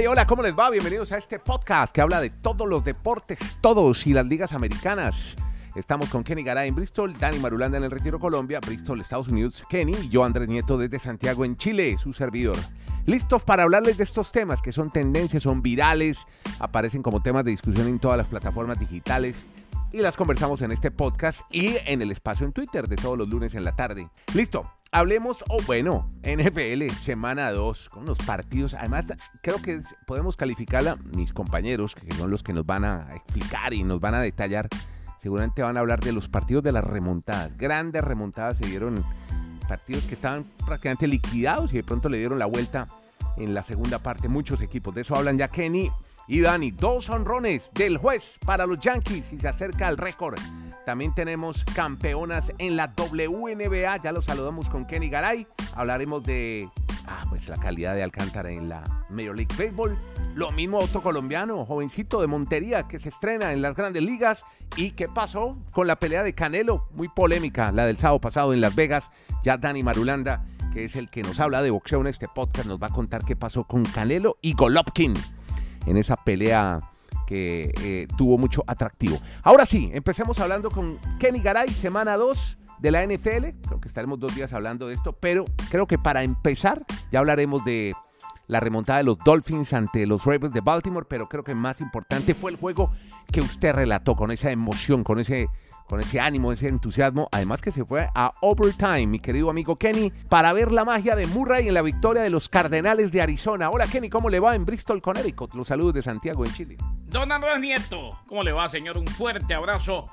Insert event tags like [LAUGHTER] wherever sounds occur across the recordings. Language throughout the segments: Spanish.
Hey, hola, ¿cómo les va? Bienvenidos a este podcast que habla de todos los deportes, todos y las ligas americanas. Estamos con Kenny Garay en Bristol, Dani Marulanda en el Retiro Colombia, Bristol, Estados Unidos, Kenny y yo, Andrés Nieto, desde Santiago, en Chile, su servidor. Listos para hablarles de estos temas que son tendencias, son virales, aparecen como temas de discusión en todas las plataformas digitales y las conversamos en este podcast y en el espacio en Twitter de todos los lunes en la tarde. Listo, hablemos, o bueno, NFL, semana 2, con los partidos. Además, creo que podemos calificarla, mis compañeros, que son los que nos van a explicar y nos van a detallar, seguramente van a hablar de los partidos de las remontadas. Grandes remontadas se dieron partidos que estaban prácticamente liquidados y de pronto le dieron la vuelta en la segunda parte. Muchos equipos, de eso hablan ya Kenny y Dani. Dos honrones del juez para los Yankees y se acerca al récord. También tenemos campeonas en la WNBA. Ya los saludamos con Kenny Garay. Hablaremos de ah, pues la calidad de Alcántara en la Major League Baseball. Lo mismo otro colombiano, jovencito de Montería, que se estrena en las grandes ligas. ¿Y qué pasó con la pelea de Canelo? Muy polémica, la del sábado pasado en Las Vegas. Ya Dani Marulanda, que es el que nos habla de boxeo en este podcast, nos va a contar qué pasó con Canelo y Golovkin en esa pelea que eh, tuvo mucho atractivo. Ahora sí, empecemos hablando con Kenny Garay, semana 2 de la NFL. Creo que estaremos dos días hablando de esto, pero creo que para empezar ya hablaremos de la remontada de los Dolphins ante los Ravens de Baltimore, pero creo que más importante fue el juego que usted relató con esa emoción, con ese con ese ánimo, ese entusiasmo. Además que se fue a overtime, mi querido amigo Kenny, para ver la magia de Murray en la victoria de los Cardenales de Arizona. Hola Kenny, ¿cómo le va en Bristol, Connecticut? Los saludos de Santiago, en Chile. Don Andrés Nieto, ¿cómo le va, señor? Un fuerte abrazo.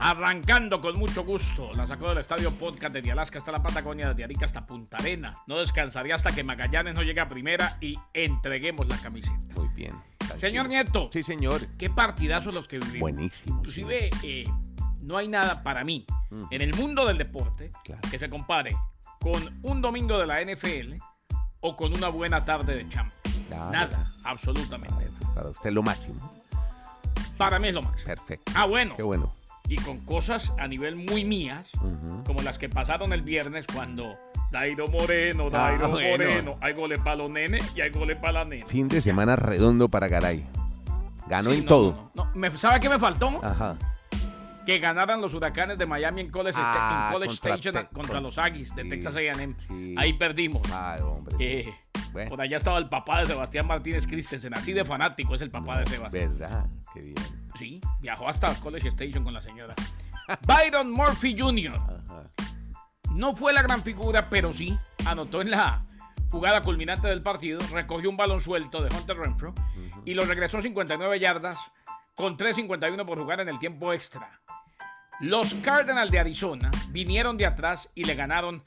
Arrancando con mucho gusto. La sacó del estadio podcast de Alaska hasta la Patagonia, de Arica hasta Punta Arena. No descansaría hasta que Magallanes no llegue a primera y entreguemos la camiseta. Muy bien. Señor Nieto. Sí, señor. Qué partidazos los que vivimos. Buenísimo. Inclusive, eh, no hay nada para mí en el mundo del deporte que se compare con un domingo de la NFL o con una buena tarde de champ. Nada, absolutamente. Para usted lo máximo. Para mí es lo máximo. Perfecto. Ah, bueno. Qué bueno. Y con cosas a nivel muy mías, como las que pasaron el viernes cuando Dairo Moreno, ah, Dairo Moreno, hay goles para los nenes y hay goles para la nena. Fin de semana redondo para Garay. Ganó en todo. ¿Sabe qué me faltó? Ajá que ganaran los huracanes de Miami en College, ah, Station contra los Aggies de Texas AM. Ahí perdimos. Eh, por allá estaba el papá de Sebastián Martínez Christensen, así de fanático es el papá de Sebastián. ¿Verdad? Qué bien. Sí, viajó hasta College Station con la señora. [LAUGHS] Byron Murphy Jr. No fue la gran figura, pero sí anotó en la jugada culminante del partido, recogió un balón suelto de Hunter Renfro y lo regresó 59 yardas con 3.51 por jugar en el tiempo extra. Los Cardinals de Arizona vinieron de atrás y le ganaron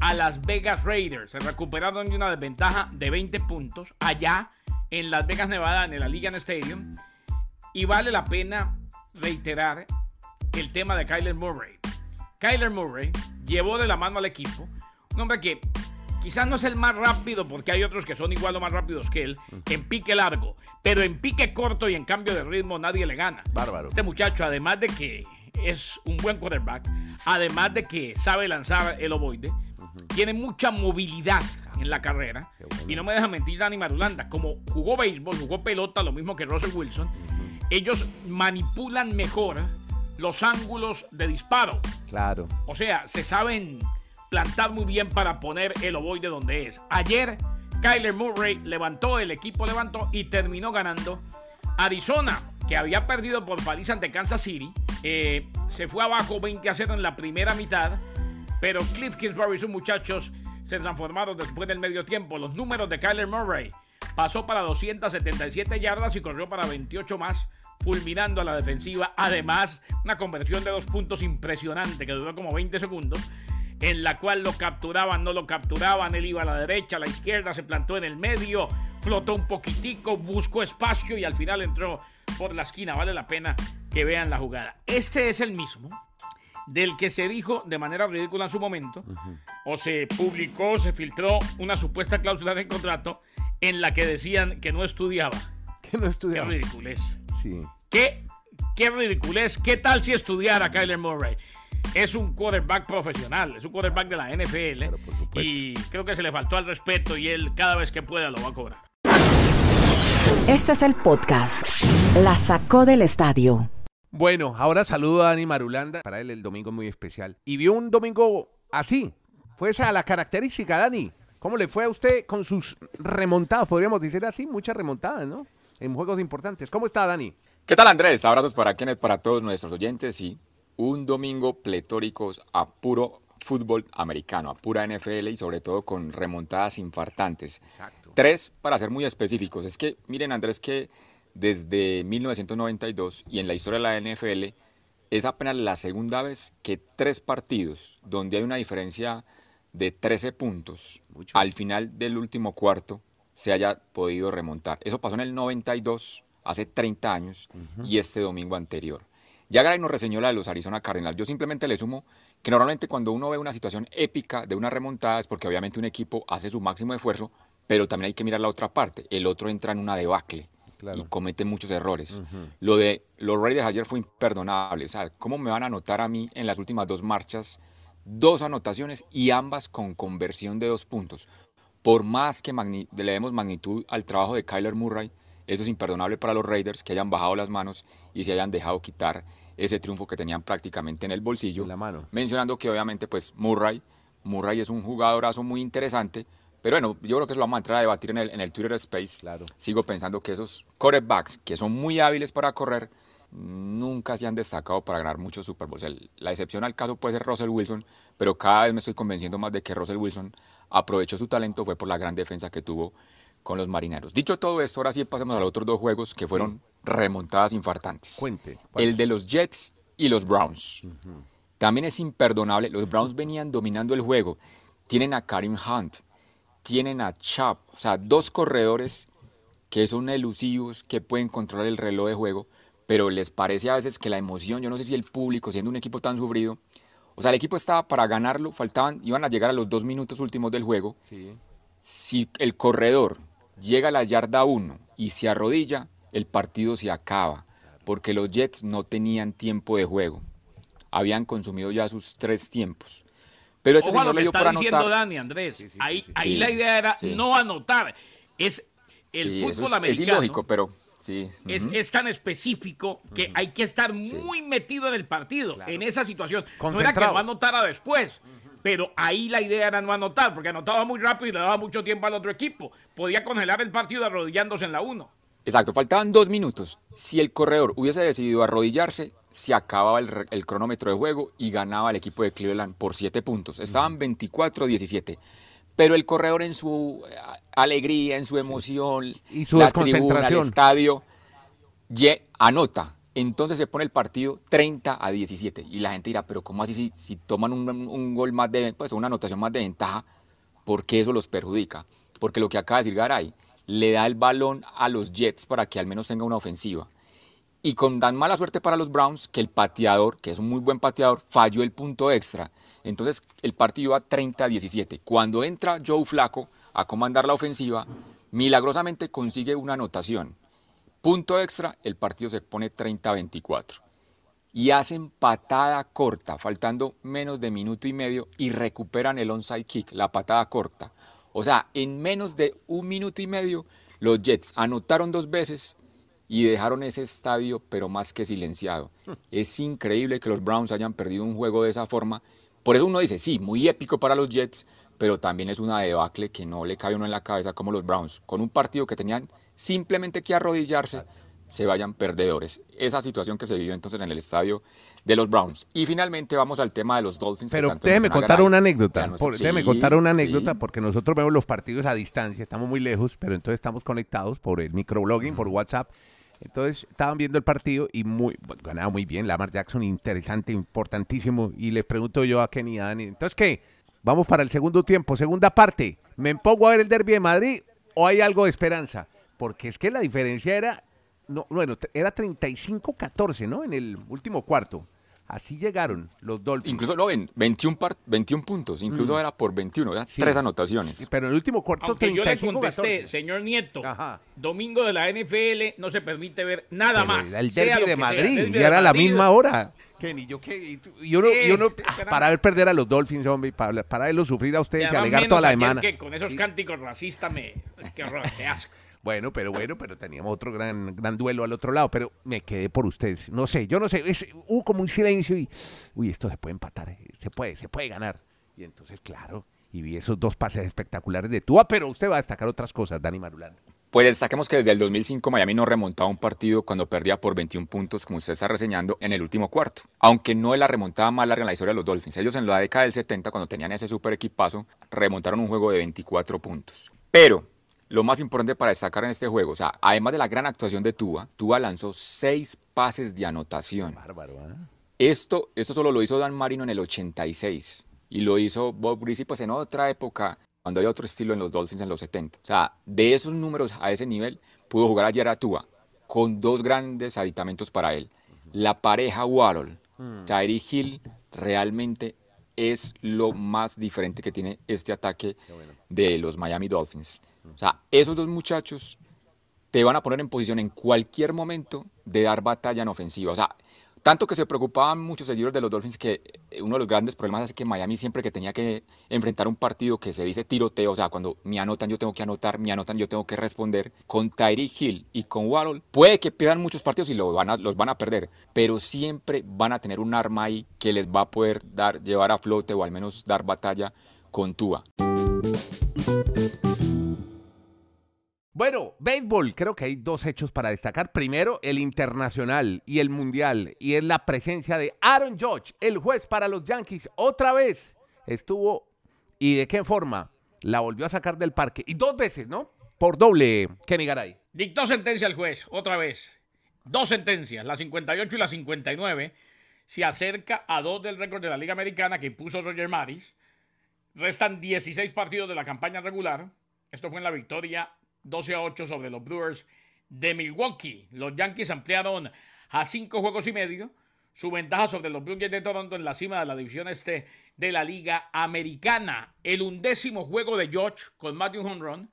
a las Vegas Raiders. Se recuperaron de una desventaja de 20 puntos allá en Las Vegas, Nevada, en el Allegiant Stadium. Y vale la pena reiterar el tema de Kyler Murray. Kyler Murray llevó de la mano al equipo. Un hombre que quizás no es el más rápido porque hay otros que son igual o más rápidos que él en pique largo, pero en pique corto y en cambio de ritmo nadie le gana. Bárbaro. Este muchacho, además de que es un buen quarterback, además de que sabe lanzar el ovoide, tiene mucha movilidad en la carrera. Y no me deja mentir Dani Marulanda, como jugó béisbol, jugó pelota, lo mismo que Russell Wilson, ellos manipulan mejor los ángulos de disparo. Claro. O sea, se saben plantar muy bien para poner el ovoide donde es. Ayer Kyler Murray levantó, el equipo levantó y terminó ganando Arizona que había perdido por París ante Kansas City, eh, se fue abajo 20 a 0 en la primera mitad, pero Cliff Kingsbury y sus muchachos se transformaron después del medio tiempo. Los números de Kyler Murray pasó para 277 yardas y corrió para 28 más, fulminando a la defensiva. Además, una conversión de dos puntos impresionante que duró como 20 segundos en la cual lo capturaban, no lo capturaban, él iba a la derecha, a la izquierda, se plantó en el medio, flotó un poquitico, buscó espacio y al final entró por la esquina. Vale la pena que vean la jugada. Este es el mismo del que se dijo de manera ridícula en su momento, o se publicó, se filtró una supuesta cláusula de contrato en la que decían que no estudiaba. Que no estudiaba. Qué ridiculez. Sí. Qué, qué ridiculez. ¿Qué tal si estudiara Kyler Murray? Es un quarterback profesional, es un quarterback de la NFL. y creo que se le faltó al respeto y él cada vez que pueda lo va a cobrar. Este es el podcast. La sacó del estadio. Bueno, ahora saludo a Dani Marulanda. Para él el domingo es muy especial. Y vio un domingo así. Fue esa la característica, Dani. ¿Cómo le fue a usted con sus remontadas? Podríamos decir así, muchas remontadas, ¿no? En juegos importantes. ¿Cómo está, Dani? ¿Qué tal, Andrés? Abrazos para Kenneth, para todos nuestros oyentes. Sí, un domingo pletórico a puro fútbol americano, a pura NFL y sobre todo con remontadas infartantes. Exacto. Tres, para ser muy específicos. Es que, miren, Andrés, que desde 1992 y en la historia de la NFL es apenas la segunda vez que tres partidos donde hay una diferencia de 13 puntos Mucho. al final del último cuarto se haya podido remontar. Eso pasó en el 92, hace 30 años, y este domingo anterior. Ya Garay nos reseñó la de los Arizona Cardinals. Yo simplemente le sumo que normalmente cuando uno ve una situación épica de una remontada es porque obviamente un equipo hace su máximo esfuerzo, pero también hay que mirar la otra parte. El otro entra en una debacle Claro. y comete muchos errores. Lo de los Raiders ayer fue imperdonable. O sea, ¿cómo me van a anotar a mí en las últimas dos marchas dos anotaciones y ambas con conversión de dos puntos? Por más que le demos magnitud al trabajo de Kyler Murray, eso es imperdonable para los Raiders que hayan bajado las manos y se hayan dejado quitar ese triunfo que tenían prácticamente en el bolsillo. En la mano. Mencionando que obviamente pues Murray, Murray es un jugadorazo muy interesante, pero bueno, yo creo que eso lo vamos a entrar a debatir en el, en el Twitter Space. Claro. Sigo pensando que esos quarterbacks que son muy hábiles para correr nunca se han destacado para ganar muchos Super Bowls. El- la excepción al caso puede ser Russell Wilson, pero cada vez me estoy convenciendo más de que Russell Wilson aprovechó su talento fue por la gran defensa que tuvo con los marineros. Dicho todo esto, ahora sí pasemos a los otros dos juegos que fueron remontadas infartantes. Cuente. El de los Jets y los Browns. También es imperdonable. Los Browns venían dominando el juego. Tienen a Karim Hunt, tienen a Chap, o sea, dos corredores que son elusivos, que pueden controlar el reloj de juego, pero les parece a veces que la emoción, yo no sé si el público, siendo un equipo tan sufrido, o sea, el equipo estaba para ganarlo, faltaban, iban a llegar a los dos minutos últimos del juego. Sí. Si el corredor llega a la yarda 1 y se arrodilla, el partido se acaba, porque los Jets no tenían tiempo de juego. Habían consumido ya sus tres tiempos. Pero ese Ojo a lo señor que le dio está por diciendo. Dani, Andrés. ahí ahí Sí, la idea era sí. no anotar. Es el Sí, fútbol eso es, es americano. ilógico, pero sí. es, es tan específico que hay que estar muy metido en el partido, en esa situación. No era que no anotara después, pero ahí la idea era no anotar, porque anotaba muy rápido y le daba mucho tiempo al otro equipo. Podía congelar el partido arrodillándose en la 1. Exacto, faltaban dos minutos. Si el corredor hubiese decidido arrodillarse, se acababa el, cronómetro de juego y ganaba el equipo de Cleveland por siete puntos. Estaban 24-17. Pero el corredor en su eh, alegría, en su emoción, Y su la tribuna, el estadio, ye- anota. Entonces se pone el partido 30 a 17. Y la gente dirá, pero ¿cómo así si, si toman un, un gol más de, pues una anotación más de ventaja? ¿Por qué eso los perjudica? Porque lo que acaba de decir Garay, le da el balón a los Jets para que al menos tenga una ofensiva. Y con tan mala suerte para los Browns que el pateador, que es un muy buen pateador, falló el punto extra. Entonces el partido iba 30 a 17. Cuando entra Joe Flaco a comandar la ofensiva, milagrosamente consigue una anotación. Punto extra, el partido se pone 30 a 24 y hacen patada corta, faltando menos de minuto y medio, y recuperan el onside kick, la patada corta. O sea, en menos de un minuto y medio, los Jets anotaron dos veces y dejaron ese estadio, pero más que silenciado. Es increíble que los Browns hayan perdido un juego de esa forma. Por eso uno dice, sí, muy épico para los Jets, pero también es una debacle que no le cae a uno en la cabeza como los Browns, con un partido que tenían simplemente que arrodillarse, se vayan perdedores. Esa situación que se vivió entonces en el estadio de los Browns. Y finalmente vamos al tema de los Dolphins. Pero déjeme contar una anécdota. Déjeme contar una sí. anécdota porque nosotros vemos los partidos a distancia, estamos muy lejos, pero entonces estamos conectados por el microblogging, por WhatsApp. Entonces estaban viendo el partido y muy ganaba muy bien. Lamar Jackson, interesante, importantísimo. Y les pregunto yo a Kenny Dani, entonces qué, vamos para el segundo tiempo, segunda parte. ¿Me pongo a ver el derby de Madrid o hay algo de esperanza? Porque es que la diferencia era, no, bueno, era 35-14, ¿no? En el último cuarto. Así llegaron los Dolphins. Incluso no ven, 21, par- 21 puntos, incluso era por 21, ¿verdad? Mm. Sí. tres anotaciones. Pero en el último cuarto, Aunque yo le 35 contesté, 14. señor Nieto, Ajá. domingo de la NFL no se permite ver nada Pero más. era el sea derby lo de que sea, Madrid derbi y era la misma hora. Kenny, yo qué, y, tú- y uno, y uno, Sí, ah, para ver perder a los Dolphins, hombre, para, para verlos sufrir a ustedes y alegar toda la semana. que con esos cánticos racistas me... Qué horror, qué asco. Bueno, pero bueno, pero teníamos otro gran, gran duelo al otro lado, pero me quedé por ustedes. No sé, yo no sé, es, hubo como un silencio y, uy, esto se puede empatar, eh, se puede, se puede ganar. Y entonces, claro, y vi esos dos pases espectaculares de Tua, pero usted va a destacar otras cosas, Dani Marulanda. Pues destaquemos que desde el 2005 Miami no remontaba un partido cuando perdía por 21 puntos, como usted está reseñando, en el último cuarto. Aunque no es la remontada más larga en la historia de los Dolphins. Ellos en la década del 70, cuando tenían ese super equipazo, remontaron un juego de 24 puntos. Pero lo más importante para destacar en este juego, o sea, además de la gran actuación de Tua, Tua lanzó seis pases de anotación. Bárbaro, ¿eh? Esto, esto solo lo hizo Dan Marino en el 86 y lo hizo Bob Greasy pues en otra época cuando hay otro estilo en los Dolphins en los 70. O sea, de esos números a ese nivel, pudo jugar ayer a Tua con dos grandes aditamentos para él. La pareja Waddle, mm. Tyree Hill, realmente es lo más diferente que tiene este ataque de los Miami Dolphins. O sea, esos dos muchachos te van a poner en posición en cualquier momento de dar batalla en ofensiva. O sea, tanto que se preocupaban muchos seguidores de los Dolphins que eh, uno de los grandes problemas es que Miami siempre que tenía que enfrentar un partido que se dice tiroteo, o sea, cuando me anotan yo tengo que anotar, me anotan yo tengo que responder, con Tyree Hill y con Waddle, puede que pierdan muchos partidos y van a, los van a perder, pero siempre van a tener un arma ahí que les va a poder dar, llevar a flote o al menos dar batalla con Tua. Bueno, béisbol, creo que hay dos hechos para destacar. Primero, el internacional y el mundial, y es la presencia de Aaron Judge, el juez para los Yankees. Otra vez estuvo, ¿y de qué forma? La volvió a sacar del parque. Y dos veces, ¿no? Por doble, Kenny Garay. Dictó sentencia el juez, otra vez. Dos sentencias, la 58 y la 59. Se acerca a dos del récord de la Liga Americana que impuso Roger Maris. Restan 16 partidos de la campaña regular. Esto fue en la victoria 12 a 8 sobre los Brewers de Milwaukee. Los Yankees ampliaron a 5 juegos y medio su ventaja sobre los Blue Jays de Toronto en la cima de la división este de la Liga Americana. El undécimo juego de George con home run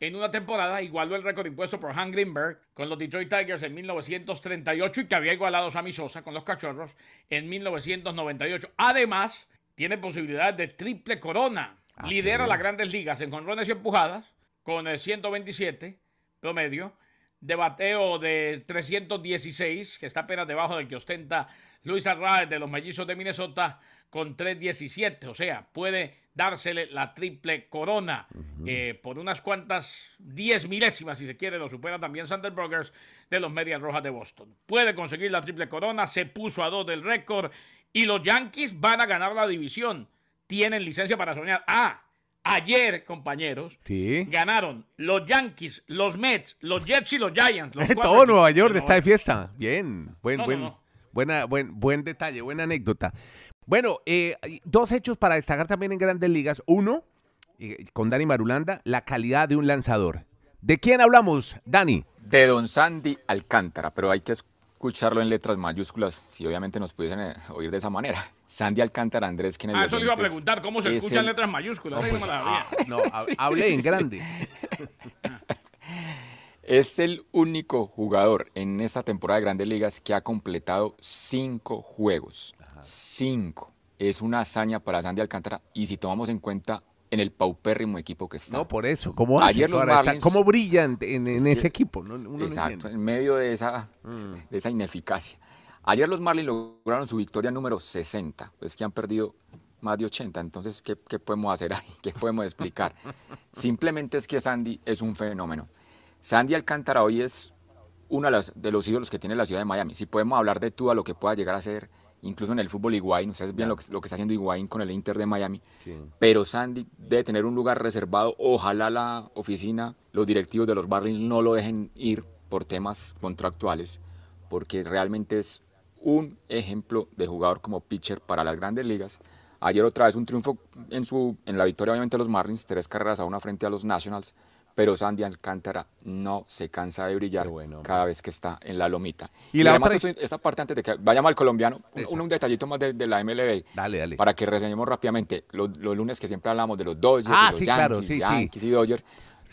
en una temporada igualó el récord impuesto por Han Greenberg con los Detroit Tigers en 1938 y que había igualado a Sammy Sosa con los Cachorros en 1998. Además, tiene posibilidad de triple corona. Ah, Lidera las grandes ligas en jonrones y empujadas con el 127 promedio, de bateo de 316, que está apenas debajo del que ostenta Luis Arraez de los Mellizos de Minnesota con 317. O sea, puede dársele la triple corona eh, por unas cuantas 10 milésimas, si se quiere, lo supera también Sander Brokers de los Medias Rojas de Boston. Puede conseguir la triple corona, se puso a dos del récord y los Yankees van a ganar la división. Tienen licencia para soñar. Ah, Ayer, compañeros, ganaron los Yankees, los Mets, los Jets y los Giants. [LAUGHS] Todo Nueva York está de fiesta. Bien, buen, buen, Buena, buen, buen detalle, buena anécdota. Bueno, eh, dos hechos para destacar también en grandes ligas. Uno, eh, con Dani Marulanda, la calidad de un lanzador. ¿De quién hablamos, Dani? De Don Sandy Alcántara, pero hay que escucharlo en letras mayúsculas, si obviamente nos pudiesen eh, oír de esa manera. Sandy Alcántara Andrés Kennedy. Ah, eso le iba a preguntar, ¿cómo se escuchan letras mayúsculas? No, hablé en grande. es el único jugador en esta temporada de Grandes Ligas que ha completado cinco juegos. Cinco. Es una hazaña para Sandy Alcántara y si tomamos en cuenta en el paupérrimo equipo que está. No, por eso. ¿Cómo Ayer los Marlins, ¿Cómo brillan en, ese equipo? exacto, en medio de esa, mm. de esa ineficacia. Ayer los Marlins lograron su victoria número 60, pues que han perdido más de 80. Entonces, ¿qué, qué podemos hacer ahí? ¿Qué podemos explicar? [LAUGHS] Simplemente es que Sandy es un fenómeno. Sandy Alcántara hoy es uno de los, ídolos que tiene la ciudad de Miami. Si podemos hablar de tú a lo que pueda llegar a ser incluso en el fútbol Higuaín, ustedes ven lo que, lo que está haciendo Higuaín con el Inter de Miami, pero Sandy debe tener un lugar reservado, ojalá la oficina, los directivos de los Marlins no lo dejen ir por temas contractuales, porque realmente es un ejemplo de jugador como pitcher para las grandes ligas. Ayer otra vez un triunfo en, su, en la victoria obviamente de los Marlins, tres carreras a una frente a los Nationals, pero Sandy Alcántara no se cansa de brillar cada vez que está en la lomita. Y, la además, esta parte antes de que vayamos al colombiano, un, detallito más de, la MLB. Dale, dale. Para que reseñemos rápidamente los, lunes que siempre hablamos de los Dodgers, ah, los Yankees, Yankees y Dodgers.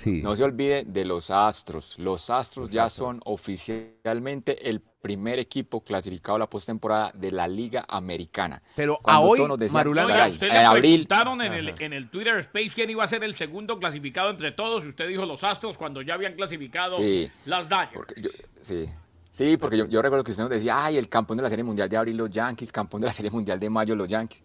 No se olvide de los Astros. Los Astros ya son oficialmente el primer equipo clasificado a la postemporada de la Liga Americana. Pero a Cuando hoy, todos nos decían, Marulanda- Oiga, "Caray, usted en le abril, preguntaron en el, en el Twitter Space quién iba a ser el segundo clasificado entre todos y usted dijo los Astros cuando ya habían clasificado Sí. las Dodgers. Sí. Sí, porque yo, yo recuerdo que usted nos decía, ay, el campeón de la Serie Mundial de abril los Yankees, campeón de la Serie Mundial de mayo los Yankees.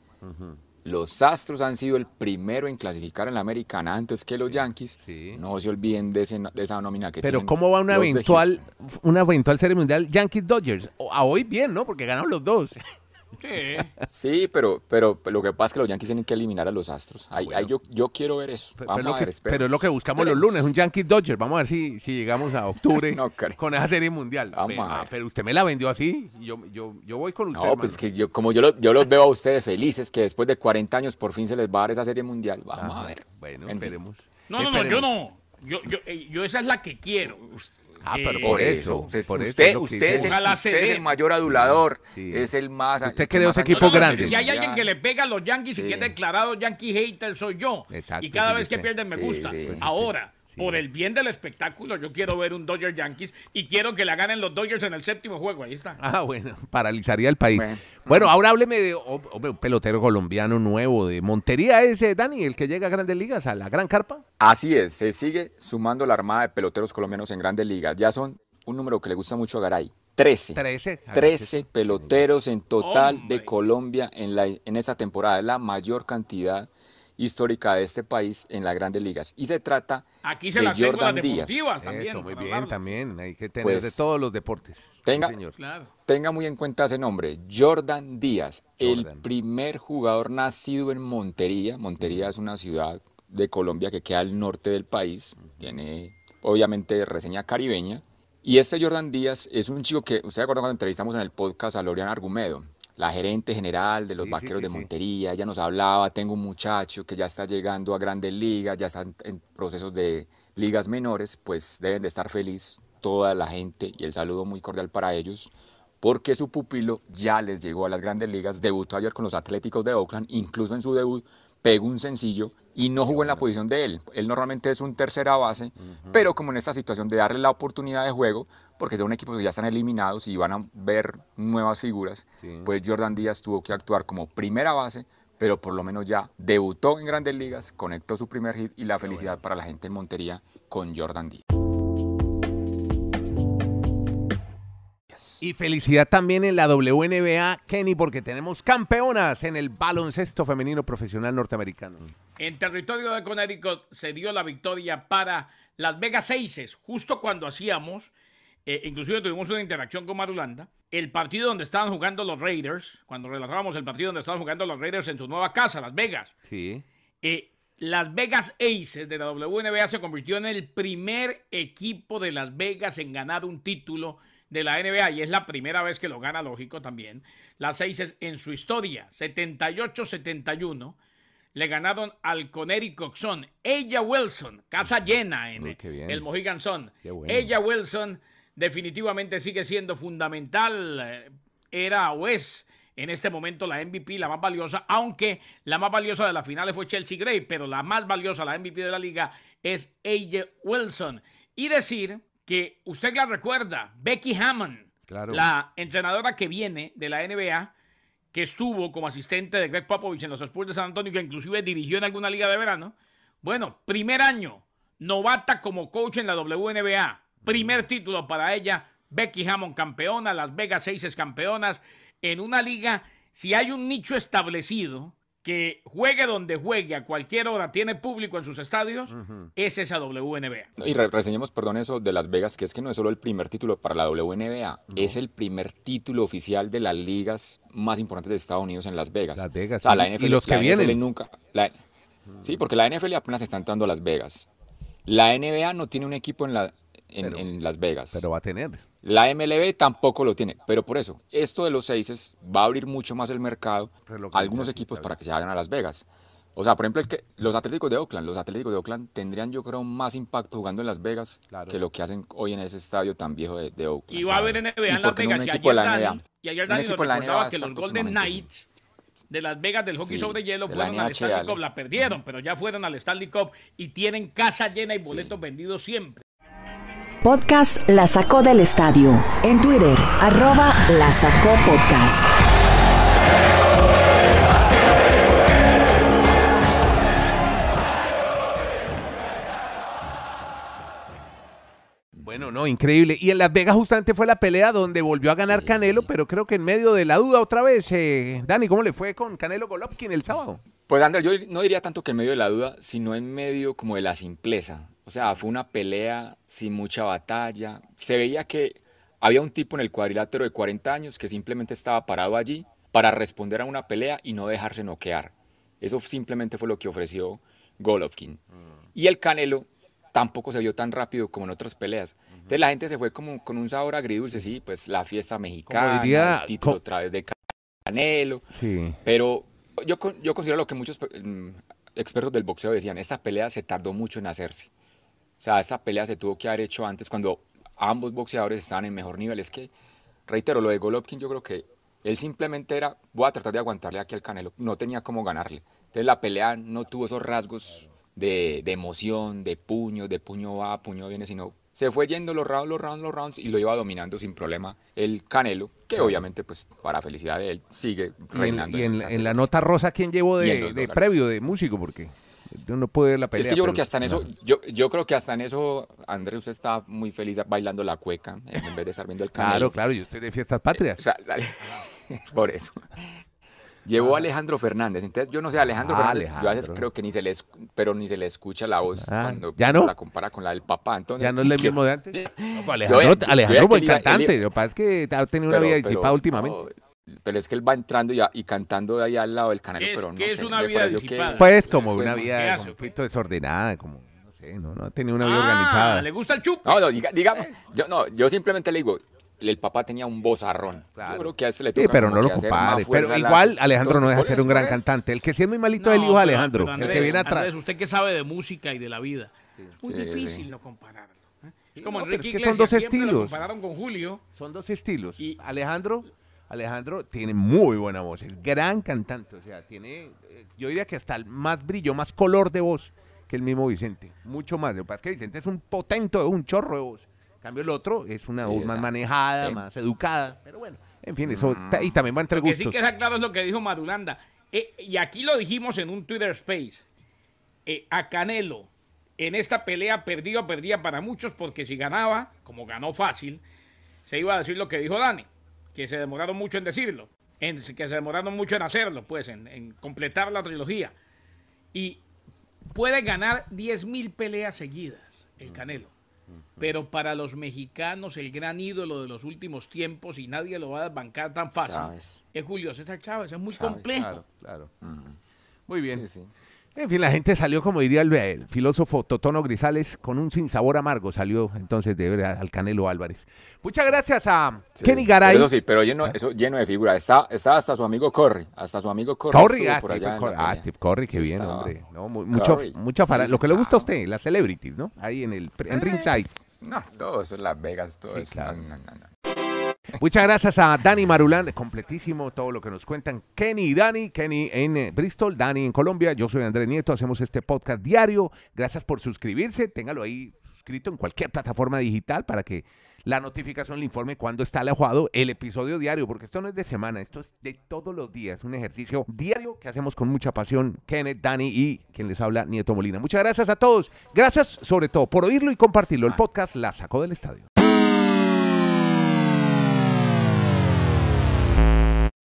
Los Astros han sido el primero en clasificar en la Americana antes que los Yankees. Sí. No se olviden de, ese- de esa nómina que Pero tienen ¿cómo va una eventual, una eventual serie mundial Yankees Dodgers? O- A hoy bien, ¿no? Porque ganaron los dos. [LAUGHS] Sí. Sí, pero, pero lo que pasa es que los Yankees tienen que eliminar a los Astros. Ahí, ahí yo, yo quiero ver eso. Pero, Vamos pero es lo a que, ver, espera. pero es lo que buscamos los lunes, un Yankees Dodgers. Vamos a ver si, si llegamos a octubre [LAUGHS] No con esa serie mundial. Vamos Pero- a ah, ver. pero usted me la vendió así. Yo, yo, yo voy con usted. No, pues que yo, como yo, lo- yo los veo a ustedes felices, que después de 40 años por fin se les va a dar esa serie mundial. Vamos Ajá. a ver. Bueno, En fin. esperemos. No, no, no, yo no. Yo, yo, eh, yo esa es la que quiero. Ah, pero por eso, usted, por eso usted, es usted es, el, usted es el mayor adulador, Sí. es el más... Usted creó ese equipo grande. de Si hay alguien que le pega a los Yankees y que es declarado Yankee hater, soy yo. Exacto, y cada sí, vez que pierden me Sí, gusta. sí. Ahora, Sí. por el bien del espectáculo, yo quiero ver un Dodger Yankees y quiero que la ganen los Dodgers en el séptimo juego. Ahí está. Ah, bueno, paralizaría el país. Bueno, Bueno. ahora hábleme de oh, un pelotero colombiano nuevo de Montería ese, Dani, el que llega a Grandes Ligas, a la Gran Carpa. Así es, se sigue sumando la armada de peloteros colombianos en grandes ligas. Ya son un número que le gusta mucho a Garay. 13. 13. 13 peloteros en total de Colombia en, la, en esta temporada. Es la mayor cantidad histórica de este país en las grandes ligas. Y se trata Aquí se de las tengo las Jordan Díaz. deportivas también. Eso, muy bien, hablarlo. también. Hay que tener Pues, de todos los deportes. Sí, tenga- señor. Claro. Tenga muy en cuenta ese nombre, Jordan Díaz, el primer jugador nacido en Montería. Montería es una ciudad de Colombia que queda al norte del país, tiene obviamente reseña caribeña. Y este Jordan Díaz es un chico que, ¿usted se acuerda cuando entrevistamos en el podcast a Loriana Argumedo? La gerente general de los Sí, vaqueros sí, de. Montería, ella nos hablaba, tengo un muchacho que ya está llegando a grandes ligas, ya está en- en procesos de ligas menores, pues deben de estar feliz toda la gente y el saludo muy cordial para ellos porque su pupilo ya les llegó a las grandes ligas, debutó ayer con los Atléticos de Oakland, incluso en su debut pegó un sencillo y no jugó en la posición de él. Él normalmente es un tercera base, pero como en esta situación de darle la oportunidad de juego, porque son equipos que ya están eliminados y van a ver nuevas figuras, pues Jordan Díaz tuvo que actuar como primera base, pero por lo menos ya debutó en grandes ligas, conectó su primer hit y la felicidad para la gente en Montería con Jordan Díaz. Y felicidad también en la WNBA, Kenny, porque tenemos campeonas en el baloncesto femenino profesional norteamericano. En territorio de Connecticut se dio la victoria para Las Vegas Aces, justo cuando hacíamos, eh, inclusive tuvimos una interacción con Marulanda, el partido donde estaban jugando los Raiders, cuando relatábamos el partido donde estaban jugando los Raiders en su nueva casa, Las Vegas. Sí. Eh, Las Vegas Aces de la WNBA se convirtió en el primer equipo de Las Vegas en ganar un título de la NBA y es la primera vez que lo gana, lógico también. Las Aces en su historia, 78-71, le ganaron al Connecticut Sun. Ella Wilson, casa llena en Uy, el Mohegan Sun. Bueno. Ella Wilson definitivamente sigue siendo fundamental. eh, Era o es en este momento la MVP, la más valiosa, aunque la más valiosa de las finales fue Chelsea Gray, pero la más valiosa, la MVP de la liga, es AJ Wilson. Y decir que usted la recuerda, Becky Hammond, Claro. la entrenadora que viene de la NBA, que estuvo como asistente de Greg Popovich en los Spurs de San Antonio, que inclusive dirigió en alguna liga de verano. Bueno, primer año, novata como coach en la WNBA. Primer título para ella, Becky Hammond campeona, Las Vegas Aces campeonas, en una liga, si hay un nicho establecido que juegue donde juegue a cualquier hora, tiene público en sus estadios, es esa WNBA. Y re- reseñemos, perdón, eso de Las Vegas, que es que no es solo el primer título para la WNBA, es el primer título oficial de las ligas más importantes de Estados Unidos en Las Vegas. Las Vegas, O sea, sí. la Y NFL, los que la NFL vienen. nunca, la- sí, porque la NFL apenas está entrando a Las Vegas. La NBA no tiene un equipo en, la, en, Pero- en Las Vegas. Pero va a tener. La MLB tampoco lo tiene, pero por eso, esto de los Aces va a abrir mucho más el mercado a Relocalización, algunos equipos para que se vayan a Las Vegas. O sea, por ejemplo, el que, los Atléticos de Oakland, los Atléticos de Oakland tendrían yo creo más impacto jugando en Las Vegas Claro. que lo que hacen hoy en ese estadio tan viejo de, de Oakland. Y va a haber NBA ¿Y en Las Vegas. un y equipo de ayer la Dani- NBA? Y ayer Dani nos de la recordaba NBA que los Golden. Knights de Las Vegas del hockey Sí, sobre hielo de la fueron al. Stanley Cup, la perdieron, pero ya fueron al Stanley Cup y tienen casa llena y boletos vendidos siempre. Podcast La Sacó del Estadio. En Twitter, arroba La Sacó Podcast. Bueno, no, increíble. Y en Las Vegas justamente fue la pelea donde volvió a ganar Canelo, pero creo que en medio de la duda otra vez. eh, Dani, ¿cómo le fue con Canelo Golovkin el sábado? Pues Andrés, yo no diría tanto que en medio de la duda, sino en medio como de la simpleza. O sea, fue una pelea sin mucha batalla. Se veía que había un tipo en el cuadrilátero de 40 años que simplemente estaba parado allí para responder a una pelea y no dejarse noquear. Eso simplemente fue lo que ofreció Golovkin. Y el Canelo tampoco se vio tan rápido como en otras peleas. Entonces la gente se fue como con un sabor agridulce, sí, pues la fiesta mexicana, diría el título otra vez de Canelo. Sí. Pero yo, yo considero lo que muchos mm, expertos del boxeo decían, esta pelea se tardó mucho en hacerse. O sea, esta pelea se tuvo que haber hecho antes cuando ambos boxeadores estaban en mejor nivel. Es que, reitero, lo de Golovkin yo creo que él simplemente era, voy a tratar de aguantarle aquí al Canelo. No tenía cómo ganarle. Entonces la pelea no tuvo esos rasgos de, de emoción, de puño, de puño va, puño viene, sino se fue yendo los rounds, los rounds, los rounds y lo iba dominando sin problema el Canelo, que obviamente, pues para felicidad de él, sigue reinando. y en- la en la nota rosa, ¿quién llevó de, de previo, de músico? Porque yo no pude ver la pelea. Es que yo creo que hasta en eso, yo, yo creo que hasta en eso, Andrés, usted está muy feliz bailando la cueca en vez de estar viendo el canal. Claro, claro, yo estoy de fiestas patrias. O sea, sale- [LAUGHS] por eso. Llevó a Alejandro Fernández. Entonces, yo no sé, Alejandro Ah, Fernández, yo a veces creo que ni se le, pero ni se le escucha la voz Ah, cuando ¿ya no? la compara con la del papá. Entonces, ya no es el [LAUGHS] mismo de antes. No, pues Yo Alejandro, yo buen iba- cantante. él Lo que pasa es que ha tenido una vida disipada últimamente. no, pero es que él va entrando y, a- y cantando de ahí al lado del canelo, Es pero no que es sé, una vida disipada. Pues como una muy- ¿Qué vida un pues? poquito desordenada, como, no sé, no, no ha tenido una vida Ah, organizada. ¿Le gusta el chup? No, no, diga, digamos, yo, no, yo simplemente le digo, el papá tenía un vozarrón. Claro. Yo creo que a este le Sí, toca pero como no lo que hacer más compare. fuerza Pero igual Alejandro no deja de ser un gran cantante. El que sí es muy malito es el No, hijo de pero- Alejandro, pero el que viene atrás. Andrés, usted que sabe de música y de la vida. Muy Sí, difícil sí. no compararlo. ¿eh? Es como no, pero Enrique es que son dos lo estilos. compararon con Julio. Son dos estilos. Y- Alejandro, Alejandro tiene muy buena voz, es gran cantante, o sea, tiene, eh, yo diría que hasta más brillo, más color de voz que el mismo Vicente, mucho más. Lo que pasa es que Vicente es un potente, un chorro de voz. En cambio el otro es una Sí, voz más manejada, Sí. más educada, pero bueno, en fin, eso ta- y también va entre Lo que sí gustos. queda claro es lo que dijo Madulanda. Eh, y aquí lo dijimos en un Twitter Space. Eh, a Canelo, en esta pelea perdido, perdía para muchos, porque si ganaba, como ganó fácil, se iba a decir lo que dijo Dani, que se demoraron mucho en decirlo, en, que se demoraron mucho en hacerlo, pues, en, en completar la trilogía. Y puede ganar 10 mil peleas seguidas, el Canelo. Pero para los mexicanos, el gran ídolo de los últimos tiempos, y nadie lo va a desbancar tan fácil, Chávez. es Julio César Chávez. Es muy Chávez, complejo. Claro, claro. Muy bien. Sí, sí. En fin, la gente salió, como diría el, el filósofo Totono Grisales, con un sinsabor amargo. Salió entonces de ver al Canelo Álvarez. Muchas gracias a Sí. Kenny Garay. Eso sí, pero lleno, eso lleno de figuras. Está, está hasta su amigo Corry. Hasta su amigo Corry. Estuvo ah, Steve ah. Steve Curry, qué bien, hombre. No, mu- mucho, Curry. mucha para, Sí, lo que le gusta a usted, las celebrities, ¿no? Ahí en el, en ringside. No, todo eso es Las Vegas, todo Sí, eso. claro. No, no, no. Muchas gracias a Dani Marulán, completísimo todo lo que nos cuentan Kenny y Dani, Kenny en eh, Bristol, Dani en Colombia, yo soy Andrés Nieto, hacemos este podcast diario, gracias por suscribirse, téngalo ahí suscrito en cualquier plataforma digital para que la notificación le informe cuando está alojado el episodio diario, porque esto no es de semana, esto es de todos los días, un ejercicio diario que hacemos con mucha pasión, Kenneth, Dani y quien les habla, Nieto Molina. Muchas gracias a todos, gracias sobre todo por oírlo y compartirlo, el podcast La Sacó del Estadio.